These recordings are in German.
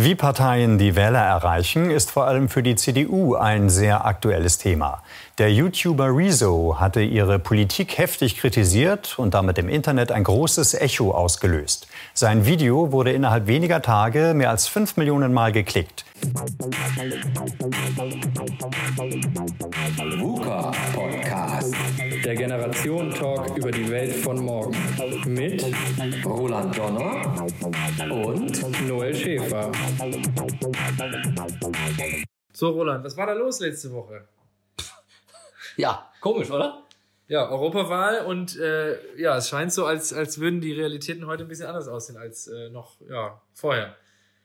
Wie Parteien die Wähler erreichen, ist vor allem für die CDU ein sehr aktuelles Thema. Der YouTuber Rezo hatte ihre Politik heftig kritisiert und damit im Internet ein großes Echo ausgelöst. Sein Video wurde innerhalb weniger Tage mehr als fünf Millionen Mal geklickt. VUCA Podcast. Der Generation Talk über die Welt von morgen. Mit Roland Donner und Noel Schäfer. So, Roland, was war da los letzte Woche? Ja, komisch, oder? Ja, Europawahl und äh, ja, es scheint so, als, als würden die Realitäten heute ein bisschen anders aussehen als äh, noch ja, vorher.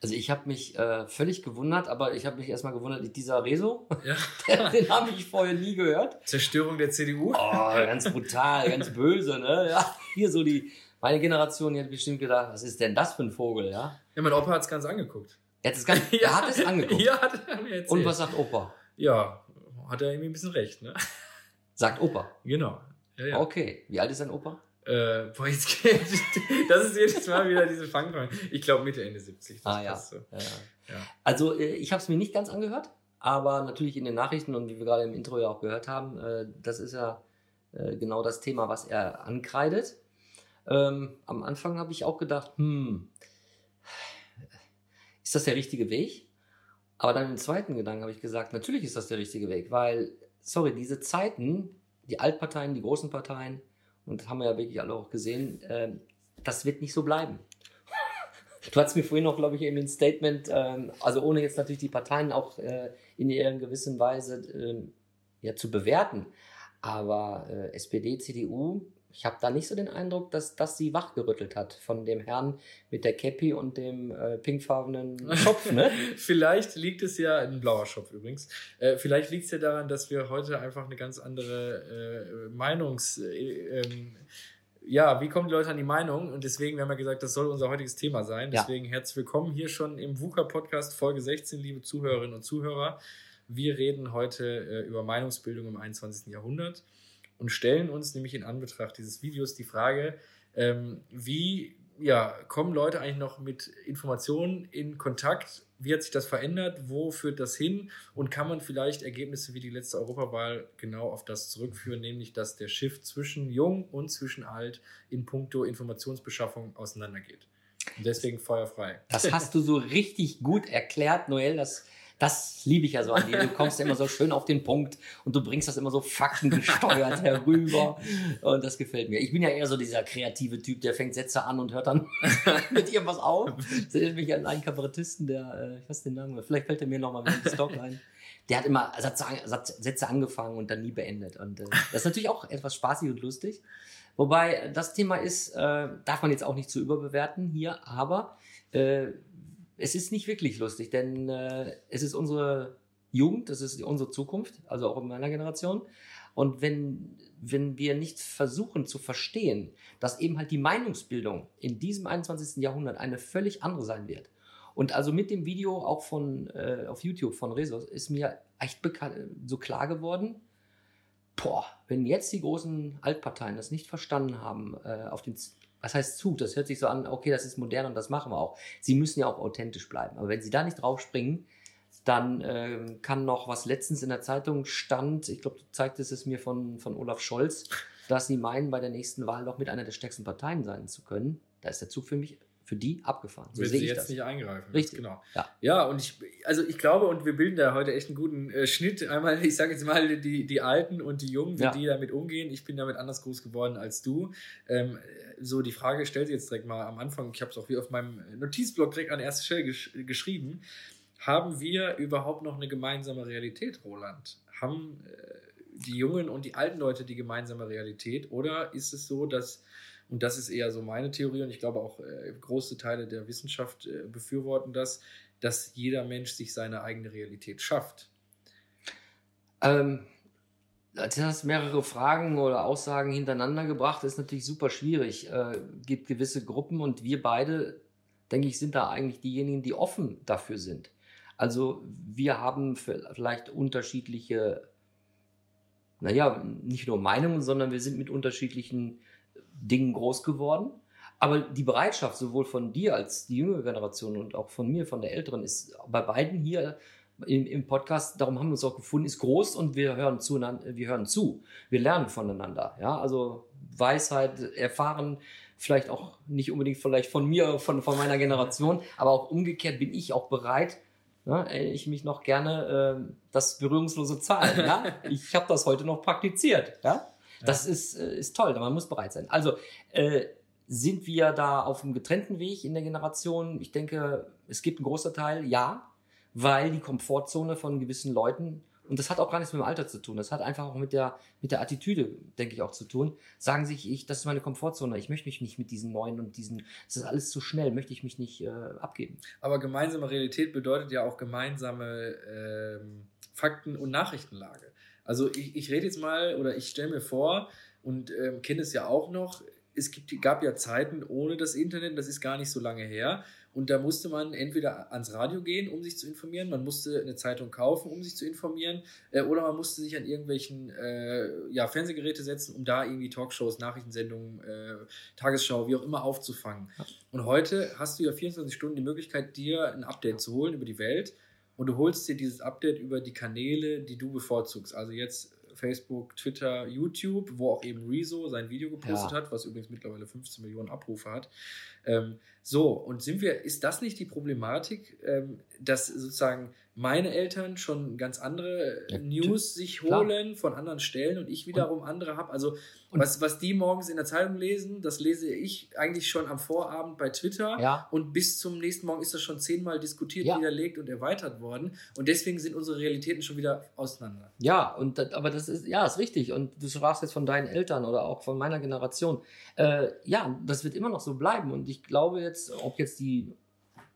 Also ich habe mich äh, völlig gewundert, aber ich habe mich erstmal gewundert, dieser Rezo, Ja. den habe ich vorher nie gehört. Zerstörung der CDU. Oh, ganz brutal, ganz böse, ne? Ja, hier so die, meine Generation, die hat bestimmt gedacht, was ist denn das für ein Vogel, ja? Ja, mein Opa hat es ganz angeguckt. Er hat es, ganz, er hat es angeguckt. Ja, hat er mir erzählt. Und was sagt Opa? Ja, hat er irgendwie ein bisschen recht, ne? Sagt Opa. Genau. Ja, ja. Okay, wie alt ist dein Opa? Äh, boah, jetzt geht, das ist jedes Mal wieder diese Fangfrage. Ich glaube Mitte, Ende 70. Das Ah ja. So. Ja. Ja. Also äh, ich habe es mir nicht ganz angehört, aber natürlich in den Nachrichten und wie wir gerade im Intro ja auch gehört haben, äh, das ist ja äh, genau das Thema, was er ankreidet. Ähm, am Anfang habe ich auch gedacht, hm, ist das der richtige Weg? Aber dann im zweiten Gedanken habe ich gesagt, natürlich ist das der richtige Weg, weil, sorry, diese Zeiten, die Altparteien, die großen Parteien, und das haben wir ja wirklich alle auch gesehen, ähm, das wird nicht so bleiben. Du hattest mir vorhin noch, glaube ich, eben ein Statement, ähm, also ohne jetzt natürlich die Parteien auch äh, in ihrer gewissen Weise ähm, ja, zu bewerten. Aber äh, SPD, CDU, ich habe da nicht so den Eindruck, dass das sie wachgerüttelt hat von dem Herrn mit der Cappy und dem äh, pinkfarbenen Schopf, ne? Vielleicht liegt es ja, ein blauer Schopf übrigens, äh, vielleicht liegt es ja daran, dass wir heute einfach eine ganz andere äh, Meinungs... Äh, ähm, ja, wie kommen die Leute an die Meinung? Und deswegen, wir haben ja gesagt, das soll unser heutiges Thema sein. Ja. Deswegen herzlich willkommen hier schon im VUCA-Podcast Folge 16, liebe Zuhörerinnen und Zuhörer. Wir reden heute äh, über Meinungsbildung im 21. Jahrhundert und stellen uns nämlich in Anbetracht dieses Videos die Frage, ähm, wie ja, kommen Leute eigentlich noch mit Informationen in Kontakt? Wie hat sich das verändert? Wo führt das hin? Und kann man vielleicht Ergebnisse wie die letzte Europawahl genau auf das zurückführen, nämlich dass der Shift zwischen jung und zwischen alt in puncto Informationsbeschaffung auseinandergeht? Und deswegen feuerfrei. Das hast du so richtig gut erklärt, Noel. Das, das liebe ich ja so an dir. Du kommst immer so schön auf den Punkt und du bringst das immer so faktengesteuert herüber. Und das gefällt mir. Ich bin ja eher so dieser kreative Typ, der fängt Sätze an und hört dann mit irgendwas auf. Das erinnert mich an einen Kabarettisten, der, äh, ich weiß den Namen, vielleicht fällt er mir nochmal in den Stock ein. Der hat immer Sätze, Sätze angefangen und dann nie beendet. Und äh, das ist natürlich auch etwas spaßig und lustig. Wobei das Thema ist, äh, darf man jetzt auch nicht zu überbewerten hier, aber äh, es ist nicht wirklich lustig, denn äh, es ist unsere Jugend, es ist unsere Zukunft, also auch in meiner Generation. Und wenn, wenn wir nicht versuchen zu verstehen, dass eben halt die Meinungsbildung in diesem 21. Jahrhundert eine völlig andere sein wird. Und also mit dem Video auch von äh, auf YouTube von Resos ist mir echt so klar geworden, boah, wenn jetzt die großen Altparteien das nicht verstanden haben, äh, auf den, was heißt Zug, das hört sich so an, okay, das ist modern und das machen wir auch. Sie müssen ja auch authentisch bleiben. Aber wenn sie da nicht draufspringen, dann ähm, kann noch, was letztens in der Zeitung stand, ich glaube, du zeigtest es mir von, von Olaf Scholz, dass sie meinen, bei der nächsten Wahl noch mit einer der stärksten Parteien sein zu können. Da ist der Zug für mich, für die abgefahren. So Wenn sehe sie ich jetzt das. nicht eingreifen. Richtig. Genau. Ja. Ja, und ich, also ich glaube, und wir bilden da heute echt einen guten äh, Schnitt. Einmal, ich sage jetzt mal, die, die Alten und die Jungen, wie Ja. die damit umgehen. Ich bin damit anders groß geworden als du. Ähm, so, die Frage stellt sich jetzt direkt mal am Anfang. Ich habe es auch wie auf meinem Notizblock direkt an erster Stelle gesch geschrieben. Haben wir überhaupt noch eine gemeinsame Realität, Roland? Haben äh, die Jungen und die alten Leute die gemeinsame Realität? Oder ist es so, dass, und das ist eher so meine Theorie, und ich glaube auch äh, große Teile der Wissenschaft äh, befürworten das, dass jeder Mensch sich seine eigene Realität schafft. Ähm, du hast mehrere Fragen oder Aussagen hintereinander gebracht, das ist natürlich super schwierig. Äh, gibt gewisse Gruppen und wir beide, denke ich, sind da eigentlich diejenigen, die offen dafür sind. Also wir haben vielleicht unterschiedliche, naja, nicht nur Meinungen, sondern wir sind mit unterschiedlichen Dingen groß geworden. Aber die Bereitschaft sowohl von dir als die jüngere Generation und auch von mir, von der älteren, ist bei beiden hier im, im Podcast, darum haben wir uns auch gefunden, ist groß und wir hören zu, wir hören zu. Wir lernen voneinander. Ja, also Weisheit, erfahren, vielleicht auch nicht unbedingt vielleicht von mir, von, von meiner Generation, aber auch umgekehrt bin ich auch bereit, ja, ich mich noch gerne äh, das berührungslose Zahlen. Ja? Ich habe das heute noch praktiziert. Ja? Das ist, äh, ist toll, man muss bereit sein. Also äh, sind wir da auf einem getrennten Weg in der Generation? Ich denke, es gibt einen großen Teil, ja, weil die Komfortzone von gewissen Leuten und das hat auch gar nichts mit dem Alter zu tun. Das hat einfach auch mit der, mit der Attitüde, denke ich, auch zu tun. Sagen sich, ich, das ist meine Komfortzone. Ich möchte mich nicht mit diesen neuen und diesen, das ist alles zu schnell, möchte ich mich nicht äh, abgeben. Aber gemeinsame Realität bedeutet ja auch gemeinsame ähm, Fakten- und Nachrichtenlage. Also ich, ich rede jetzt mal oder ich stelle mir vor und ähm, kenne es ja auch noch, es gibt, gab ja Zeiten ohne das Internet, das ist gar nicht so lange her. Und da musste man entweder ans Radio gehen, um sich zu informieren, man musste eine Zeitung kaufen, um sich zu informieren, äh, oder man musste sich an irgendwelchen äh, ja, Fernsehgeräte setzen, um da irgendwie Talkshows, Nachrichtensendungen, äh, Tagesschau, wie auch immer aufzufangen. Und heute hast du ja 24 Stunden die Möglichkeit, dir ein Update zu holen über die Welt. Und du holst dir dieses Update über die Kanäle, die du bevorzugst. Also jetzt Facebook, Twitter, YouTube, wo auch eben Rezo sein Video gepostet ja. hat, was übrigens mittlerweile 15 Millionen Abrufe hat. Ähm, so, und sind wir, ist das nicht die Problematik, ähm, dass sozusagen meine Eltern schon ganz andere ja, News sich holen klar. von anderen Stellen und ich wiederum und, andere habe? Also, was, was die morgens in der Zeitung lesen, das lese ich eigentlich schon am Vorabend bei Twitter ja. und bis zum nächsten Morgen ist das schon zehnmal diskutiert, ja. widerlegt und erweitert worden und deswegen sind unsere Realitäten schon wieder auseinander. Ja, und aber das ist, ja, ist richtig und du sprachst jetzt von deinen Eltern oder auch von meiner Generation. Äh, ja, das wird immer noch so bleiben und ich glaube jetzt, jetzt, ob jetzt die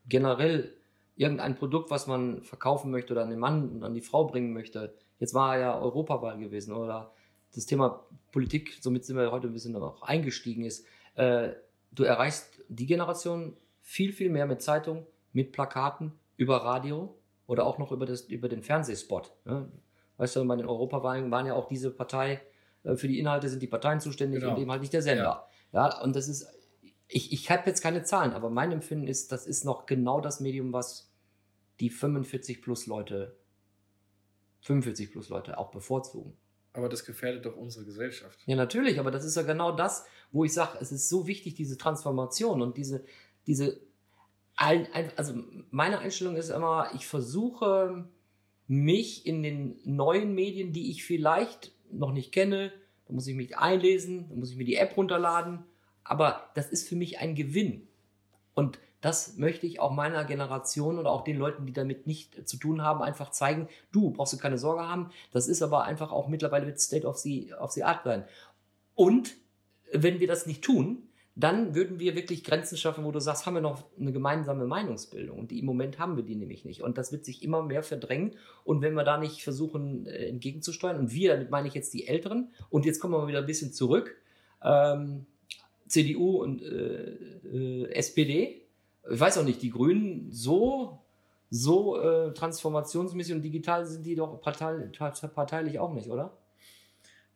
generell irgendein Produkt, was man verkaufen möchte oder an den Mann und an die Frau bringen möchte. Jetzt war ja Europawahl gewesen oder das Thema Politik, somit sind wir heute ein bisschen noch eingestiegen ist. Äh, du erreichst die Generation viel, viel mehr mit Zeitung, mit Plakaten, über Radio oder auch noch über, das, über den Fernsehspot. Ne? Weißt du, bei den Europawahlen waren ja auch diese Partei, äh, für die Inhalte sind die Parteien zuständig genau. und eben halt nicht der Sender. Ja. ja, und das ist ich, ich habe jetzt keine Zahlen, aber mein Empfinden ist, das ist noch genau das Medium, was die 45 plus Leute, 45 plus Leute auch bevorzugen. Aber das gefährdet doch unsere Gesellschaft. Ja, natürlich, aber das ist ja genau das, wo ich sage, es ist so wichtig, diese Transformation und diese, diese, also meine Einstellung ist immer, ich versuche mich in den neuen Medien, die ich vielleicht noch nicht kenne, da muss ich mich einlesen, da muss ich mir die App runterladen, aber das ist für mich ein Gewinn. Und das möchte ich auch meiner Generation oder auch den Leuten, die damit nicht zu tun haben, einfach zeigen. Du brauchst du keine Sorge haben. Das ist aber einfach auch mittlerweile mit State of the, of the Art sein. Und wenn wir das nicht tun, dann würden wir wirklich Grenzen schaffen, wo du sagst, haben wir noch eine gemeinsame Meinungsbildung. Und im Moment haben wir die nämlich nicht. Und das wird sich immer mehr verdrängen. Und wenn wir da nicht versuchen, äh, entgegenzusteuern, und wir, damit meine ich jetzt die Älteren, und jetzt kommen wir mal wieder ein bisschen zurück, ähm, CDU und äh, äh, SPD. Ich weiß auch nicht, die Grünen so, so äh, transformationsmäßig und digital sind die doch parteilich auch nicht, oder?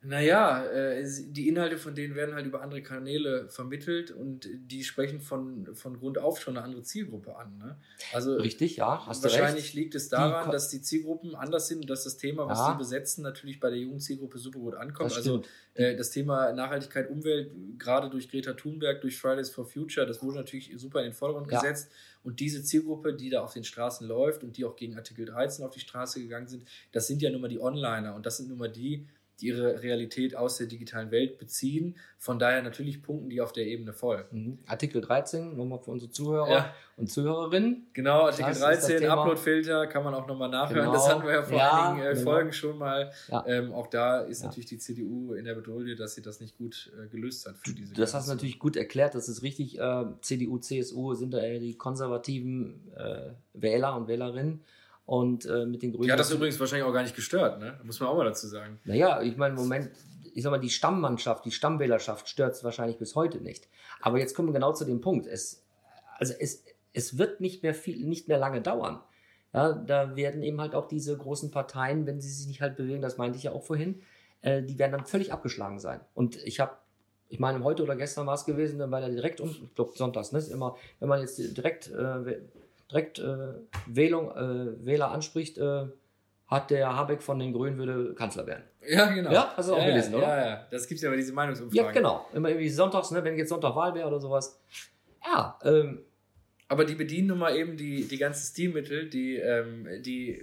Naja, äh, die Inhalte von denen werden halt über andere Kanäle vermittelt und die sprechen von, von Grund auf schon eine andere Zielgruppe an. Ne? Also Richtig, ja. Hast wahrscheinlich liegt es daran, die dass die Zielgruppen anders sind und dass das Thema, was ja. sie besetzen, natürlich bei der jungen Zielgruppe super gut ankommt. Das also äh, das Thema Nachhaltigkeit, Umwelt, gerade durch Greta Thunberg, durch Fridays for Future, das wurde natürlich super in den Vordergrund ja. gesetzt. Und diese Zielgruppe, die da auf den Straßen läuft und die auch gegen Artikel 13 auf die Straße gegangen sind, das sind ja nun mal die Onliner und das sind nun mal die, die ihre Realität aus der digitalen Welt beziehen. Von daher natürlich Punkten, die auf der Ebene voll. Mhm. Artikel 13, nochmal für unsere Zuhörer ja. und Zuhörerinnen. Genau, Artikel das 13, Uploadfilter, kann man auch nochmal nachhören. Genau. Das hatten wir ja vor ja, einigen äh, genau. Folgen schon mal. Ja. Ähm, auch da ist natürlich die CDU in der Bedrohung, dass sie das nicht gut äh, gelöst hat für diese Das hast du natürlich gut erklärt, das ist richtig. Äh, CDU, CSU sind da eher die konservativen äh, Wähler und Wählerinnen. Und äh, mit den Grünen. Die hat das übrigens wahrscheinlich auch gar nicht gestört, ne? Muss man auch mal dazu sagen. Naja, ich meine, im Moment, ich sag mal, die Stammmannschaft, die Stammwählerschaft stört es wahrscheinlich bis heute nicht. Aber jetzt kommen wir genau zu dem Punkt. Es, also es, es wird nicht mehr viel, nicht mehr lange dauern. Ja, da werden eben halt auch diese großen Parteien, wenn sie sich nicht halt bewegen, das meinte ich ja auch vorhin, äh, die werden dann völlig abgeschlagen sein. Und ich habe Ich meine, heute oder gestern war es gewesen, dann war der direkt und ich glaube sonntags, ne? Ist immer, wenn man jetzt direkt, äh, direkt äh, Wählung, äh, Wähler anspricht, äh, hat der Habeck von den Grünen würde Kanzler werden. Ja, genau. Ja, hast du auch ja, gelesen, ja, oder? Ja, ja. Das gibt es ja bei diesen Meinungsumfragen. Ja, genau. Immer irgendwie sonntags, ne? wenn jetzt Sonntag Wahl wäre oder sowas. Ja, ähm, Aber die bedienen nun mal eben die, die ganzen Stilmittel, die, ähm, die,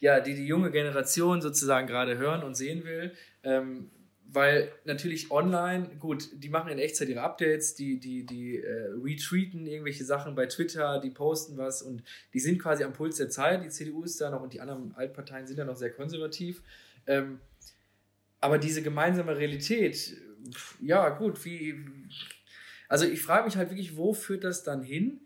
ja, die die junge Generation sozusagen gerade hören und sehen will. Ähm, weil natürlich online, gut, die machen in Echtzeit ihre Updates, die, die, die äh, retweeten irgendwelche Sachen bei Twitter, die posten was und die sind quasi am Puls der Zeit. Die CDU ist da noch und die anderen Altparteien sind ja noch sehr konservativ. Ähm, aber diese gemeinsame Realität, ja, gut, wie. Also ich frage mich halt wirklich, wo führt das dann hin?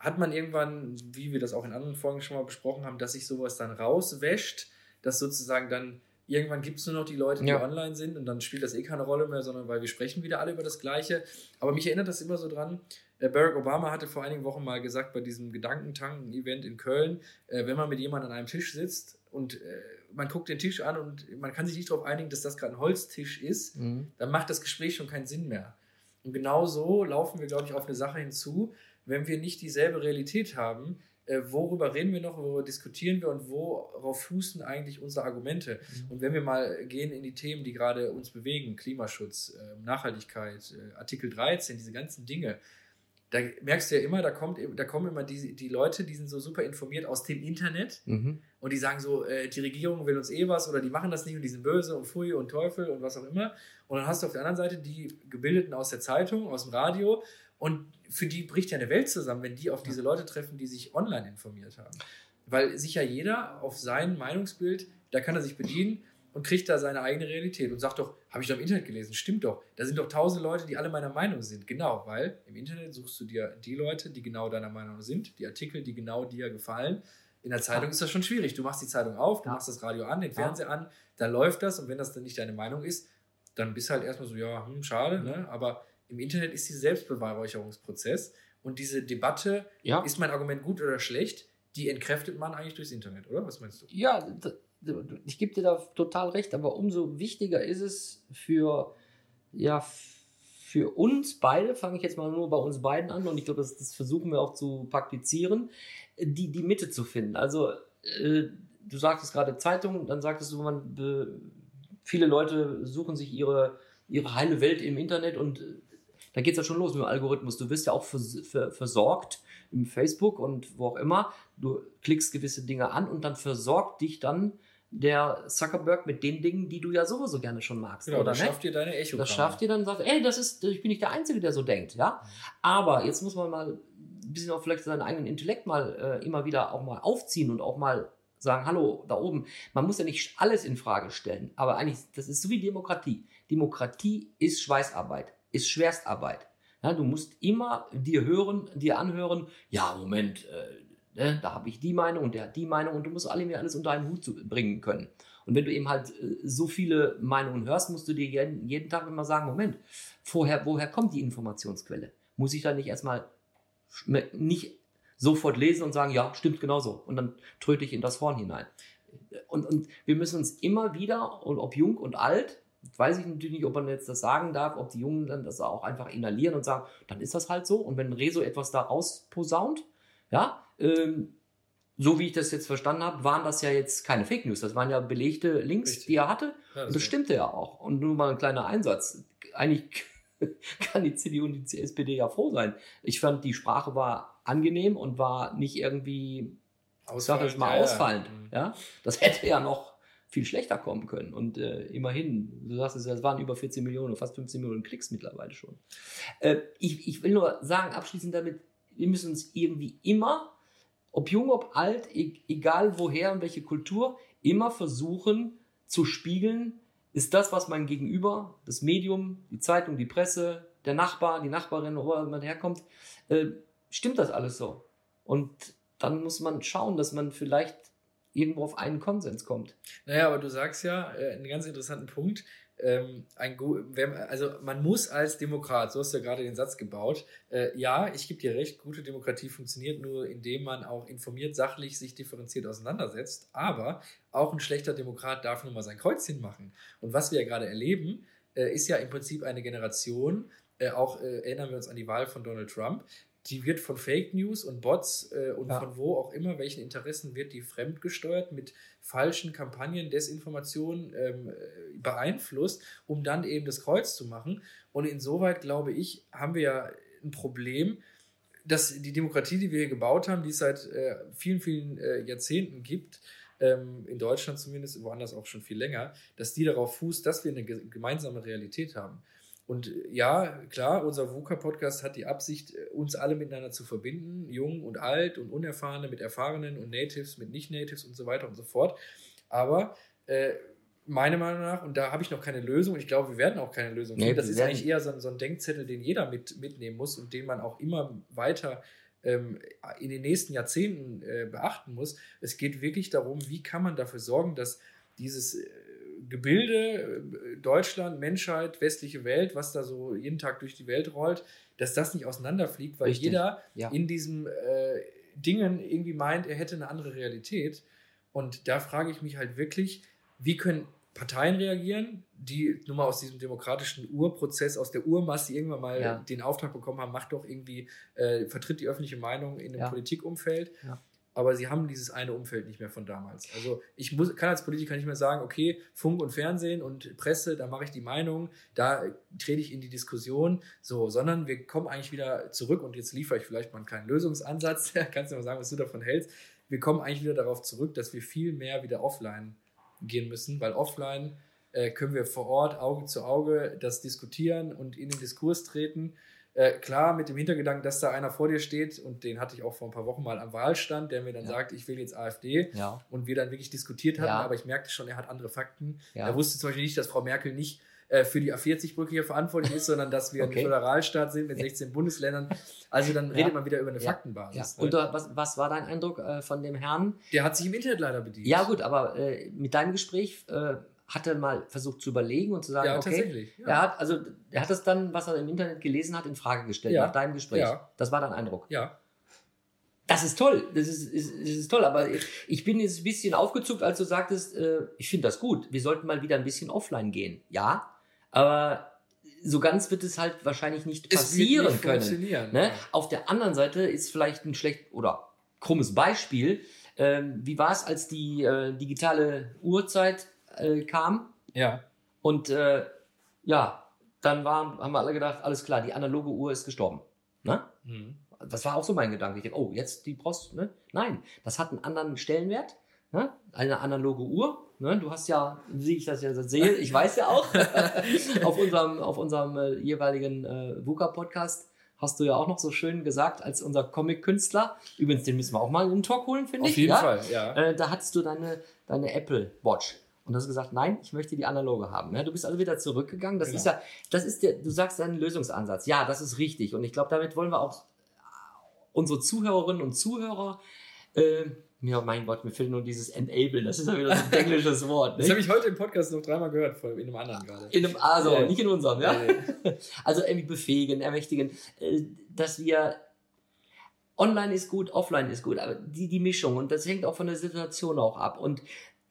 Hat man irgendwann, wie wir das auch in anderen Folgen schon mal besprochen haben, dass sich sowas dann rauswäscht, dass sozusagen dann irgendwann gibt es nur noch die Leute, die Ja. online sind und dann spielt das eh keine Rolle mehr, sondern weil wir sprechen wieder alle über das Gleiche. Aber mich erinnert das immer so dran, äh, Barack Obama hatte vor einigen Wochen mal gesagt bei diesem Gedankentanken-Event in Köln, äh, wenn man mit jemandem an einem Tisch sitzt und äh, man guckt den Tisch an und man kann sich nicht darauf einigen, dass das gerade ein Holztisch ist, mhm. dann macht das Gespräch schon keinen Sinn mehr. Und genau so laufen wir, glaube ich, auf eine Sache hinzu, wenn wir nicht dieselbe Realität haben. Äh, worüber reden wir noch, worüber diskutieren wir und worauf fußen eigentlich unsere Argumente? Und wenn wir mal gehen in die Themen, die gerade uns bewegen, Klimaschutz, äh, Nachhaltigkeit, äh, Artikel 13, diese ganzen Dinge, da merkst du ja immer, da, kommt, da kommen immer die, die Leute, die sind so super informiert aus dem Internet Mhm. und die sagen so, äh, die Regierung will uns eh was oder die machen das nicht und die sind böse und Pfui und Teufel und was auch immer. Und dann hast du auf der anderen Seite die Gebildeten aus der Zeitung, aus dem Radio und für die bricht ja eine Welt zusammen, wenn die auf diese Leute treffen, die sich online informiert haben. Weil sich ja jeder auf sein Meinungsbild, da kann er sich bedienen und kriegt da seine eigene Realität und sagt doch, habe ich doch im Internet gelesen, stimmt doch. Da sind doch tausend Leute, die alle meiner Meinung sind. Genau, weil im Internet suchst du dir die Leute, die genau deiner Meinung sind, die Artikel, die genau dir gefallen. In der Zeitung ist das schon schwierig. Du machst die Zeitung auf, du machst das Radio an, den. Fernseher an, da läuft das und wenn das dann nicht deine Meinung ist, dann bist du halt erstmal so, ja, hm, schade, ne? aber im Internet ist dieser Selbstbeweihräucherungsprozess und diese Debatte, Ja. ist mein Argument gut oder schlecht, die entkräftet man eigentlich durchs Internet, oder? Was meinst du? Ja, ich gebe dir da total recht, aber umso wichtiger ist es für, ja, für uns beide, fange ich jetzt mal nur bei uns beiden an und ich glaube, das, das versuchen wir auch zu praktizieren, die, die Mitte zu finden. Also, äh, du sagtest gerade Zeitung, dann sagtest du, man, be- viele Leute suchen sich ihre, ihre heile Welt im Internet und äh, da geht es ja schon los mit dem Algorithmus. Du wirst ja auch vers ver versorgt im Facebook und wo auch immer. Du klickst gewisse Dinge an und dann versorgt dich dann der Zuckerberg mit den Dingen, die du ja sowieso gerne schon magst. Genau, oder das ne? schafft dir deine Echo. Das schafft dir dann, sagt, ey, das ist, ich bin nicht der Einzige, der so denkt, ja. Aber jetzt muss man mal ein bisschen auch vielleicht seinen eigenen Intellekt mal äh, immer wieder auch mal aufziehen und auch mal sagen, hallo, da oben. Man muss ja nicht alles in Frage stellen, aber eigentlich, das ist so wie Demokratie. Demokratie ist Schweißarbeit, ist Schwerstarbeit. Ja, du musst immer dir hören, dir anhören, ja, Moment, äh, ne, da habe ich die Meinung und der hat die Meinung und du musst alle mir alles unter einen Hut bringen können. Und wenn du eben halt äh, so viele Meinungen hörst, musst du dir jeden, jeden Tag immer sagen, Moment, vorher, woher kommt die Informationsquelle? Muss ich da nicht erstmal nicht sofort lesen und sagen, ja, stimmt genauso. Und dann tröte ich in das Horn hinein. Und, und wir müssen uns immer wieder, und ob jung und alt, weiß ich natürlich nicht, ob man jetzt das sagen darf, ob die Jungen dann das auch einfach inhalieren und sagen, dann ist das halt so. Und wenn Rezo etwas da rausposaunt, ja, ähm, so wie ich das jetzt verstanden habe, waren das ja jetzt keine Fake News. Das waren ja belegte Links, Richtig. die er hatte. Ja, Und das stimmte ja auch. Und nur mal ein kleiner Einsatz. Eigentlich kann die CDU und die SPD ja froh sein. Ich fand, die Sprache war angenehm und war nicht irgendwie, ich sag jetzt mal, ja, ja. ausfallend. Mhm. Ja, Das hätte ja noch viel schlechter kommen können. Und äh, immerhin, du sagst es es waren über 14 Millionen, fast 15 Millionen Klicks mittlerweile schon. Äh, ich, ich will nur sagen, abschließend damit, wir müssen uns irgendwie immer, ob jung, ob alt, e egal woher und welche Kultur, immer versuchen zu spiegeln, ist das, was mein Gegenüber, das Medium, die Zeitung, die Presse, der Nachbar, die Nachbarin, wo man herkommt, äh, stimmt das alles so? Und dann muss man schauen, dass man vielleicht irgendwo auf einen Konsens kommt. Naja, aber du sagst ja äh, einen ganz interessanten Punkt. Ähm, ein also man muss als Demokrat, so hast du ja gerade den Satz gebaut, äh, ja, ich gebe dir recht, gute Demokratie funktioniert nur, indem man auch informiert, sachlich sich differenziert auseinandersetzt. Aber auch ein schlechter Demokrat darf nun mal sein Kreuzchen machen. Und was wir ja gerade erleben, äh, ist ja im Prinzip eine Generation, äh, auch äh, erinnern wir uns an die Wahl von Donald Trump, die wird von Fake News und Bots äh, und Ja. von wo auch immer, welchen Interessen wird die fremdgesteuert, mit falschen Kampagnen, Desinformationen ähm, äh, beeinflusst, um dann eben das Kreuz zu machen. Und insoweit, glaube ich, haben wir ja ein Problem, dass die Demokratie, die wir hier gebaut haben, die es seit äh, vielen, vielen äh, Jahrzehnten gibt, ähm, in Deutschland zumindest, woanders auch schon viel länger, dass die darauf fußt, dass wir eine ge gemeinsame Realität haben. Und äh, ja, klar, unser VUCA-Podcast hat die Absicht, äh, uns alle miteinander zu verbinden, jung und alt und Unerfahrene mit Erfahrenen und Natives mit Nicht-Natives und so weiter und so fort. Aber äh, meiner Meinung nach, und da habe ich noch keine Lösung, und ich glaube, wir werden auch keine Lösung Nee, finden, das ist werden- eigentlich eher so ein, so ein Denkzettel, den jeder mit, mitnehmen muss und den man auch immer weiter ähm, in den nächsten Jahrzehnten äh, beachten muss. Es geht wirklich darum, wie kann man dafür sorgen, dass dieses äh, Gebilde, Deutschland, Menschheit, westliche Welt, was da so jeden Tag durch die Welt rollt, dass das nicht auseinanderfliegt, weil Richtig, jeder ja. in diesen äh, Dingen irgendwie meint, er hätte eine andere Realität. Und da frage ich mich halt wirklich, wie können Parteien reagieren, die nun mal aus diesem demokratischen Urprozess, aus der Urmasse irgendwann mal Ja. den Auftrag bekommen haben, macht doch irgendwie, äh, vertritt die öffentliche Meinung in dem Ja. Politikumfeld. Ja. Aber sie haben dieses eine Umfeld nicht mehr von damals. Also ich muss, kann als Politiker nicht mehr sagen, okay, Funk und Fernsehen und Presse, da mache ich die Meinung, da trete ich in die Diskussion, so, sondern wir kommen eigentlich wieder zurück und jetzt liefere ich vielleicht mal einen kleinen Lösungsansatz. Kannst du mal sagen, was du davon hältst. Wir kommen eigentlich wieder darauf zurück, dass wir viel mehr wieder offline gehen müssen, weil offline äh, können wir vor Ort Auge zu Auge das diskutieren und in den Diskurs treten. Äh, klar, mit dem Hintergedanken, dass da einer vor dir steht, und den hatte ich auch vor ein paar Wochen mal am Wahlstand, der mir dann Ja. sagt, ich will jetzt AfD Ja. und wir dann wirklich diskutiert hatten, Ja. aber ich merkte schon, er hat andere Fakten. Er wusste zum Beispiel nicht, dass Frau Merkel nicht äh, für die A40-Brücke hier verantwortlich ist, sondern dass wir Okay. ein Föderalstaat sind mit 16 Bundesländern. Also dann redet man wieder über eine. Faktenbasis. Und du, was, was war dein Eindruck äh, von dem Herrn? Der hat sich im Internet leider bedient. Ja, gut, aber äh, mit deinem Gespräch hat er mal versucht zu überlegen und zu sagen, Ja, okay. tatsächlich. Ja. Er hat, also, er hat das dann, was er im Internet gelesen hat, in Frage gestellt Ja. nach deinem Gespräch. Ja. Das war dein Eindruck. ja. Das ist toll, das ist, ist, ist toll, aber ich bin jetzt ein bisschen aufgezuckt, als du sagtest, äh, ich finde das gut, wir sollten mal wieder ein bisschen offline gehen. Ja, aber so ganz wird es halt wahrscheinlich nicht Es wird passieren nicht können. funktionieren. Ne? Auf der anderen Seite ist vielleicht ein schlecht oder krummes Beispiel. Ähm, wie war es, als die äh, digitale Uhrzeit äh, kam? Ja. Und äh, ja, dann waren, haben wir alle gedacht, alles klar, die analoge Uhr ist gestorben. Ne? Mhm. Das war auch so mein Gedanke. Ich denke, oh, jetzt die brauchst ne? Nein, das hat einen anderen Stellenwert. Ne? Eine analoge Uhr. Ne? Du hast ja, wie ich das ja sehe, ich weiß ja auch, auf unserem, auf unserem äh, jeweiligen äh, VUCA-Podcast hast du ja auch noch so schön gesagt, als unser Comic-Künstler. Übrigens, den müssen wir auch mal in den Talk holen, finde ich. Auf jeden ja? Fall, ja. Äh, da hattest du deine, deine Apple Watch. Und hast gesagt, nein, ich möchte die analoge haben. Ne? Du bist also wieder zurückgegangen. Das Genau. ist ja, das ist der, du sagst deinen Lösungsansatz. Ja, das ist richtig. Und ich glaube, damit wollen wir auch unsere Zuhörerinnen und Zuhörer, äh, ja, mein Gott, mir fehlt nur dieses Enablen. Das ist ja wieder so ein englisches Wort. Das Nicht? habe ich heute im Podcast noch dreimal gehört, in einem anderen gerade. In einem, also, Ja. nicht in unserem, ja. Nee, Also irgendwie befähigen, ermächtigen, äh, dass wir online ist gut, offline ist gut, aber die, die Mischung und das hängt auch von der Situation auch ab. Und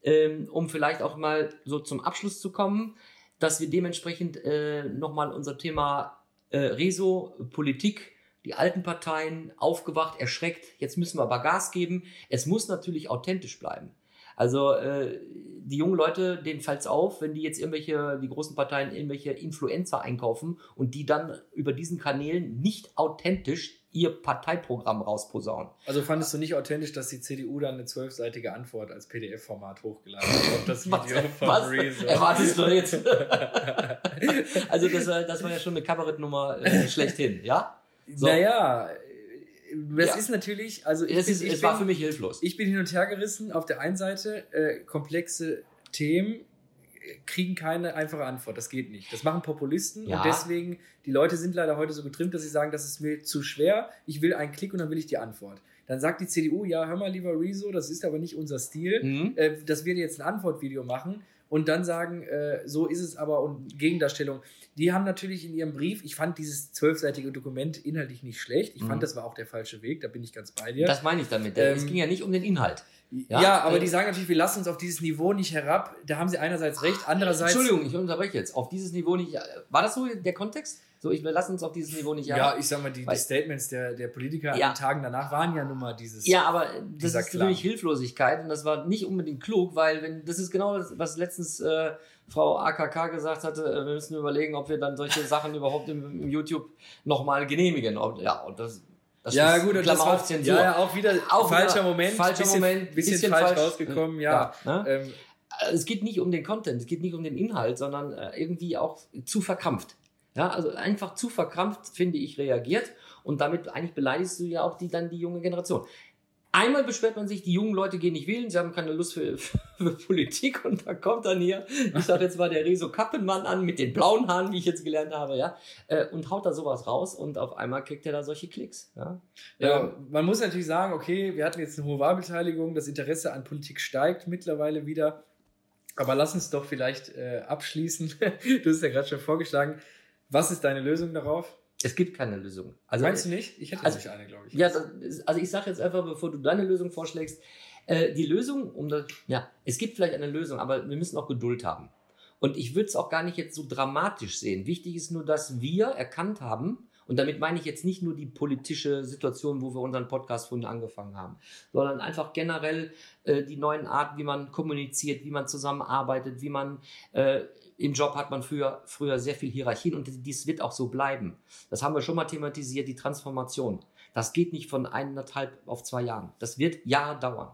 ähm, um vielleicht auch mal so zum Abschluss zu kommen, dass wir dementsprechend äh, nochmal unser Thema äh, Reso, Politik, die alten Parteien aufgewacht, erschreckt, jetzt müssen wir aber Gas geben. Es muss natürlich authentisch bleiben. Also äh, die jungen Leute, denen fällt's auf, wenn die jetzt irgendwelche, die großen Parteien irgendwelche Influencer einkaufen und die dann über diesen Kanälen nicht authentisch ihr Parteiprogramm rausposaunen. Also fandest du nicht authentisch, dass die CDU dann eine zwölfseitige Antwort als PDF-Format hochgeladen hat auf das Was, Video von was Rezo? erwartest du jetzt? also das, war- das war ja schon eine Kabarettnummer äh, schlechthin, ja? So. Naja, das Ja. ist natürlich, also ich, Es, bin, ist, ich, es war bin, für mich hilflos. ich bin hin und her gerissen. Auf der einen Seite äh, komplexe Themen kriegen keine einfache Antwort. Das geht nicht. Das machen Populisten Ja. und deswegen, die Leute sind leider heute so getrimmt, dass sie sagen, das ist mir zu schwer. Ich will einen Klick und dann will ich die Antwort. Dann sagt die CDU, ja, hör mal, lieber Rezo, das ist aber nicht unser Stil. Mhm. äh, dass wir jetzt ein Antwortvideo machen und dann sagen, äh, so ist es aber und Gegendarstellung. Die haben natürlich in ihrem Brief, ich fand dieses zwölfseitige Dokument inhaltlich nicht schlecht. Ich Mhm. fand, das war auch der falsche Weg, da bin ich ganz bei dir. Das meine ich damit. Ähm, es ging ja nicht um den Inhalt. Ja, ja aber äh, die sagen natürlich, wir lassen uns auf dieses Niveau nicht herab. Da haben sie einerseits recht, andererseits. Entschuldigung, ich unterbreche jetzt. Auf dieses Niveau nicht. War das so der Kontext? So, ich, wir lassen uns auf dieses Niveau nicht herab. Ja, ich sag mal, die, die Statements der, der Politiker ja. an den Tagen danach waren ja nun mal dieses. Ja, aber das ist natürlich Hilflosigkeit und das war nicht unbedingt klug, weil wenn das ist genau das, was letztens äh, Frau AKK gesagt hatte, äh, wir müssen überlegen, ob wir dann solche Sachen überhaupt im, im YouTube nochmal genehmigen. Ob, ja, und das, das ja, gut, und das war, ja, ja, auch wieder auch falscher wieder, Moment, falscher bisschen, Moment, bisschen, bisschen falsch, falsch rausgekommen, ja. ja ne? ähm, es geht nicht um den Content, es geht nicht um den Inhalt, sondern äh, irgendwie auch zu verkrampft. Ja, also einfach zu verkrampft, finde ich, reagiert und damit eigentlich beleidigst du ja auch die, dann die junge Generation. Einmal beschwert man sich, die jungen Leute gehen nicht wählen, sie haben keine Lust für, für Politik und da kommt dann hier, ich sag jetzt mal der Rezo Kappenmann an mit den blauen Haaren, wie ich jetzt gelernt habe, ja, äh, und haut da sowas raus und auf einmal kriegt er da solche Klicks. Ja, ja ähm, man muss natürlich sagen, okay, wir hatten jetzt eine hohe Wahlbeteiligung, das Interesse an Politik steigt mittlerweile wieder, aber lass uns doch vielleicht äh, abschließen. du hast ja gerade schon vorgeschlagen, was ist deine Lösung darauf? Es gibt keine Lösung. Also, Meinst du nicht? Ich hätte also, nicht eine, glaube ich. Ja, also ich sage jetzt einfach, bevor du deine Lösung vorschlägst, äh, die Lösung, um das, ja, es gibt vielleicht eine Lösung, aber wir müssen auch Geduld haben. Und ich würde es auch gar nicht jetzt so dramatisch sehen. Wichtig ist nur, dass wir erkannt haben, und damit meine ich jetzt nicht nur die politische Situation, wo wir unseren Podcast vorhin angefangen haben, sondern einfach generell äh, die neuen Arten, wie man kommuniziert, wie man zusammenarbeitet, wie man äh, im Job hat man früher, früher sehr viel Hierarchien und dies wird auch so bleiben. Das haben wir schon mal thematisiert, die Transformation. Das geht nicht von eineinhalb auf zwei Jahren. Das wird Jahre dauern.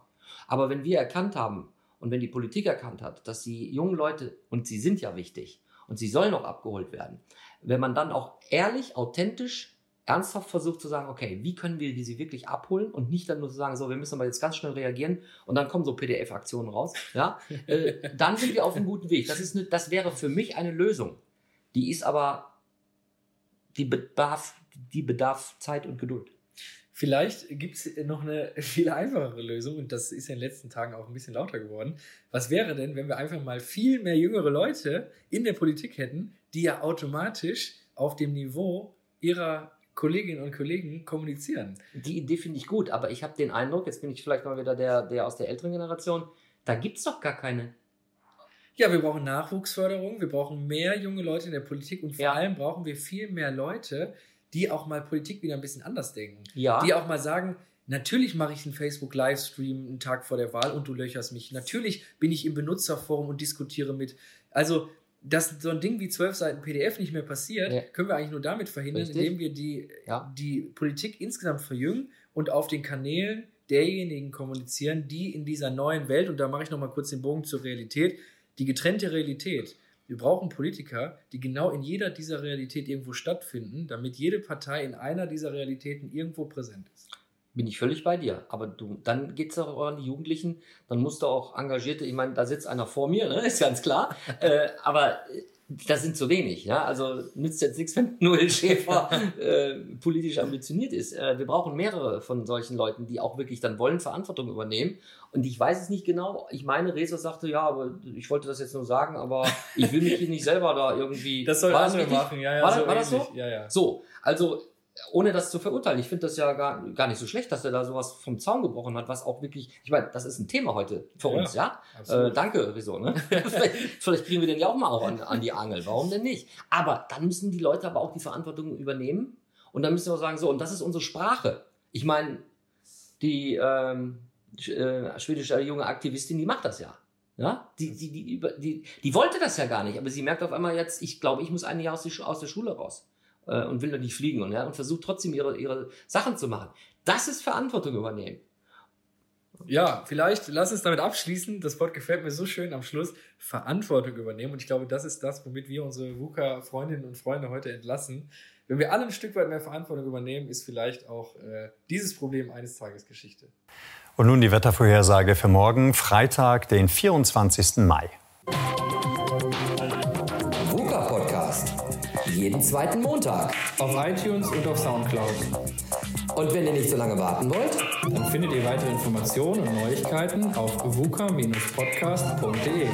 Aber wenn wir erkannt haben und wenn die Politik erkannt hat, dass die jungen Leute, und sie sind ja wichtig, und sie sollen auch abgeholt werden, wenn man dann auch ehrlich, authentisch ernsthaft versucht zu sagen, okay, wie können wir sie wirklich abholen und nicht dann nur zu sagen, so, wir müssen aber jetzt ganz schnell reagieren und dann kommen so PDF-Aktionen raus, ja, äh, dann sind wir auf einem guten Weg. Das, ist eine, das wäre für mich eine Lösung. Die ist aber, die bedarf, die bedarf Zeit und Geduld. Vielleicht gibt es noch eine viel einfachere Lösung und das ist in den letzten Tagen auch ein bisschen lauter geworden. Was wäre denn, wenn wir einfach mal viel mehr jüngere Leute in der Politik hätten, die ja automatisch auf dem Niveau ihrer Kolleginnen und Kollegen kommunizieren. Die Idee finde ich gut, aber ich habe den Eindruck, jetzt bin ich vielleicht mal wieder der, der aus der älteren Generation, da gibt es doch gar keine. Ja, wir brauchen Nachwuchsförderung, wir brauchen mehr junge Leute in der Politik und vor ja. allem brauchen wir viel mehr Leute, die auch mal Politik wieder ein bisschen anders denken. Ja. Die auch mal sagen, Natürlich mache ich einen Facebook-Livestream einen Tag vor der Wahl und du löcherst mich. Natürlich bin ich im Benutzerforum und diskutiere mit. Also dass so ein Ding wie zwölf Seiten PDF nicht mehr passiert, ja. können wir eigentlich nur damit verhindern, Richtig. indem wir die, ja. die Politik insgesamt verjüngen und auf den Kanälen derjenigen kommunizieren, die in dieser neuen Welt, und da mache ich nochmal kurz den Bogen zur Realität, die getrennte Realität. Wir brauchen Politiker, die genau in jeder dieser Realität irgendwo stattfinden, damit jede Partei in einer dieser Realitäten irgendwo präsent ist bin ich völlig bei dir. Aber du, dann geht es auch an die Jugendlichen, dann musst du auch engagierte, ich meine, da sitzt einer vor mir, ne? ist ganz klar. äh, aber äh, das sind zu wenig. Ja? Also nützt jetzt nichts, wenn Noel Schäfer äh, politisch ambitioniert ist. Äh, wir brauchen mehrere von solchen Leuten, die auch wirklich dann wollen Verantwortung übernehmen. Und ich weiß es nicht genau. Ich meine, Rezo sagte, ja, aber ich wollte das jetzt nur sagen, aber ich will mich hier nicht selber da irgendwie. Das soll andere machen, ja, ja. War, so war das so? Ja, ja. So, also ohne das zu verurteilen. Ich finde das ja gar, gar nicht so schlecht, dass er da sowas vom Zaun gebrochen hat, was auch wirklich, ich meine, das ist ein Thema heute für uns, ja? Äh, danke, wieso, ne? vielleicht, vielleicht kriegen wir den ja auch mal auch an, an die Angel. Warum denn nicht? Aber dann müssen die Leute aber auch die Verantwortung übernehmen und dann müssen wir sagen, so, und das ist unsere Sprache. Ich meine, die ähm, äh, schwedische junge Aktivistin, die macht das ja. Ja, die, die, die, die, die wollte das ja gar nicht, aber sie merkt auf einmal jetzt, ich glaube, ich muss ein Jahr aus, die, aus der Schule raus äh, und will da nicht fliegen und, ja, und versucht trotzdem ihre, ihre Sachen zu machen. Das ist Verantwortung übernehmen. Ja, vielleicht lass uns damit abschließen. Das Wort gefällt mir so schön am Schluss. Verantwortung übernehmen. Und ich glaube, das ist das, womit wir unsere VUCA-Freundinnen und Freunde heute entlassen. Wenn wir alle ein Stück weit mehr Verantwortung übernehmen, ist vielleicht auch äh, dieses Problem eines Tages Geschichte. Und nun die Wettervorhersage für morgen, Freitag, den 24. Mai. Jeden zweiten Montag. Auf iTunes und auf Soundcloud. Und wenn ihr nicht so lange warten wollt, dann findet ihr weitere Informationen und Neuigkeiten auf vuka-podcast.de.